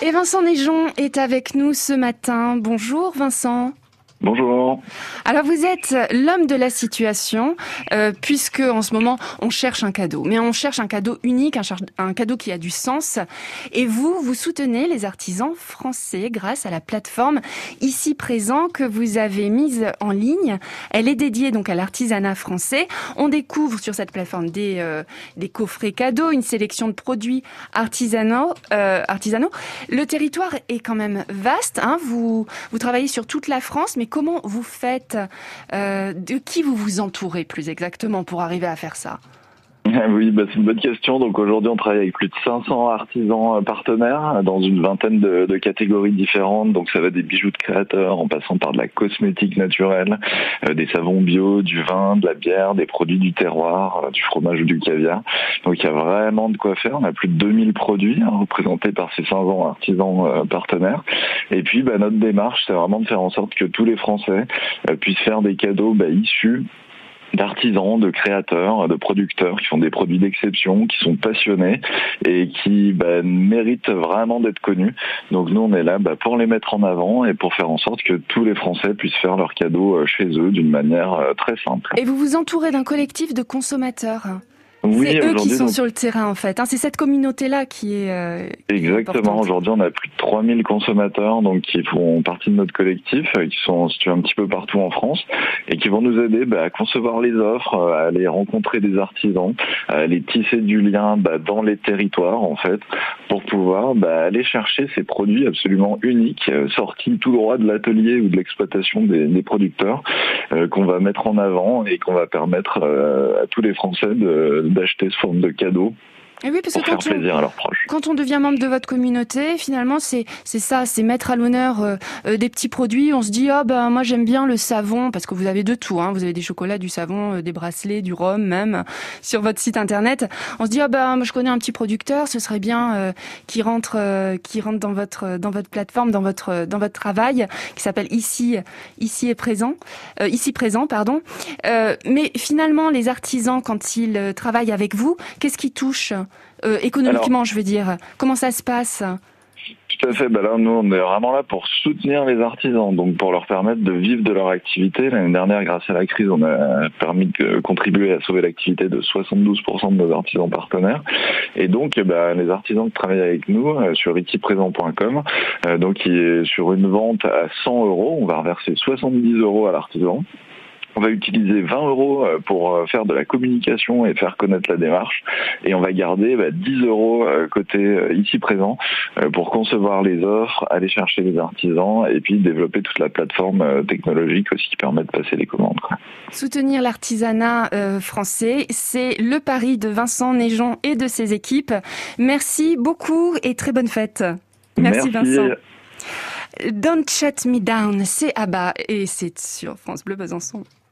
Et Vincent Néjon est avec nous ce matin. Bonjour Vincent. Bonjour. Alors vous êtes l'homme de la situation, euh, puisque en ce moment on cherche un cadeau, mais on cherche un cadeau unique, un, cadeau qui a du sens. Et vous, vous soutenez les artisans français grâce à la plateforme ici présent que vous avez mise en ligne. Elle est dédiée donc à l'artisanat français. On découvre sur cette plateforme des, euh, des coffrets cadeaux, une sélection de produits artisanaux. Euh, artisanaux. Le territoire est quand même vaste. Hein. Vous, vous travaillez sur toute la France, mais comment vous faites euh, De qui vous vous entourez plus exactement pour arriver à faire ça? Oui, bah, c'est une bonne question. Donc aujourd'hui, on travaille avec plus de 500 artisans euh, partenaires dans une vingtaine de, catégories différentes. Donc ça va des bijoux de créateurs, en passant par de la cosmétique naturelle, euh, des savons bio, du vin, de la bière, des produits du terroir, du fromage ou du caviar. Donc il y a vraiment de quoi faire. On a plus de 2000 produits hein, représentés par ces 500 artisans partenaires. Et puis bah, notre démarche, c'est vraiment de faire en sorte que tous les Français puissent faire des cadeaux bah, issus d'artisans, de créateurs, de producteurs qui font des produits d'exception, qui sont passionnés et qui bah, méritent vraiment d'être connus. Donc nous, on est là bah, pour les mettre en avant et pour faire en sorte que tous les Français puissent faire leurs cadeaux euh, chez eux d'une manière euh, très simple. Et vous vous entourez d'un collectif de consommateurs? C'est eux qui sont sur le terrain en fait. Hein. C'est cette communauté-là qui est. Euh, Exactement. Aujourd'hui, on a plus de 3000 consommateurs donc qui font partie de notre collectif, euh, qui sont situés un petit peu partout en France et qui vont nous aider bah, à concevoir les offres, à aller rencontrer des artisans, à aller tisser du lien bah, dans les territoires en fait, pour pouvoir bah, aller chercher ces produits absolument uniques, euh, sortis tout droit de l'atelier ou de l'exploitation des, des, producteurs, euh, qu'on va mettre en avant et qu'on va permettre à tous les Français de d'acheter ce forme de cadeau et oui, parce que quand on, quand on devient membre de votre communauté, finalement, c'est c'est ça, c'est mettre à l'honneur euh, euh, des petits produits. On se dit, ah ben moi j'aime bien le savon, parce que vous avez de tout. Hein. Vous avez des chocolats, du savon, euh, des bracelets, du rhum même sur votre site internet. On se dit, ah ben moi je connais un petit producteur, ce serait bien qui rentre qui rentre dans votre dans votre plateforme, dans votre dans votre travail, qui s'appelle ici ici est présent, ici présent, pardon. mais finalement, les artisans quand ils travaillent avec vous, qu'est-ce qui touche euh, économiquement, je veux dire Comment ça se passe tout à fait. Ben là, nous, on est vraiment là pour soutenir les artisans, donc pour leur permettre de vivre de leur activité. L'année dernière, grâce à la crise, on a permis de contribuer à sauver l'activité de 72% de nos artisans partenaires. Et donc, ben, les artisans qui travaillent avec nous euh, sur itiprésent.com, euh, donc qui est sur une vente à 100 euros, on va reverser 70 euros à l'artisan. On va utiliser 20 euros euh, pour euh, faire de la communication et faire connaître la démarche. Et on va garder 10 bah, euros euh, côté ici présent pour concevoir les offres, aller chercher les artisans et puis développer toute la plateforme technologique aussi qui permet de passer les commandes. Soutenir l'artisanat français, c'est le pari de Vincent Néjon et de ses équipes. Merci beaucoup et très bonne fête. Merci, Vincent. Don't Shut Me Down, c'est Abba et c'est sur France Bleu Besançon.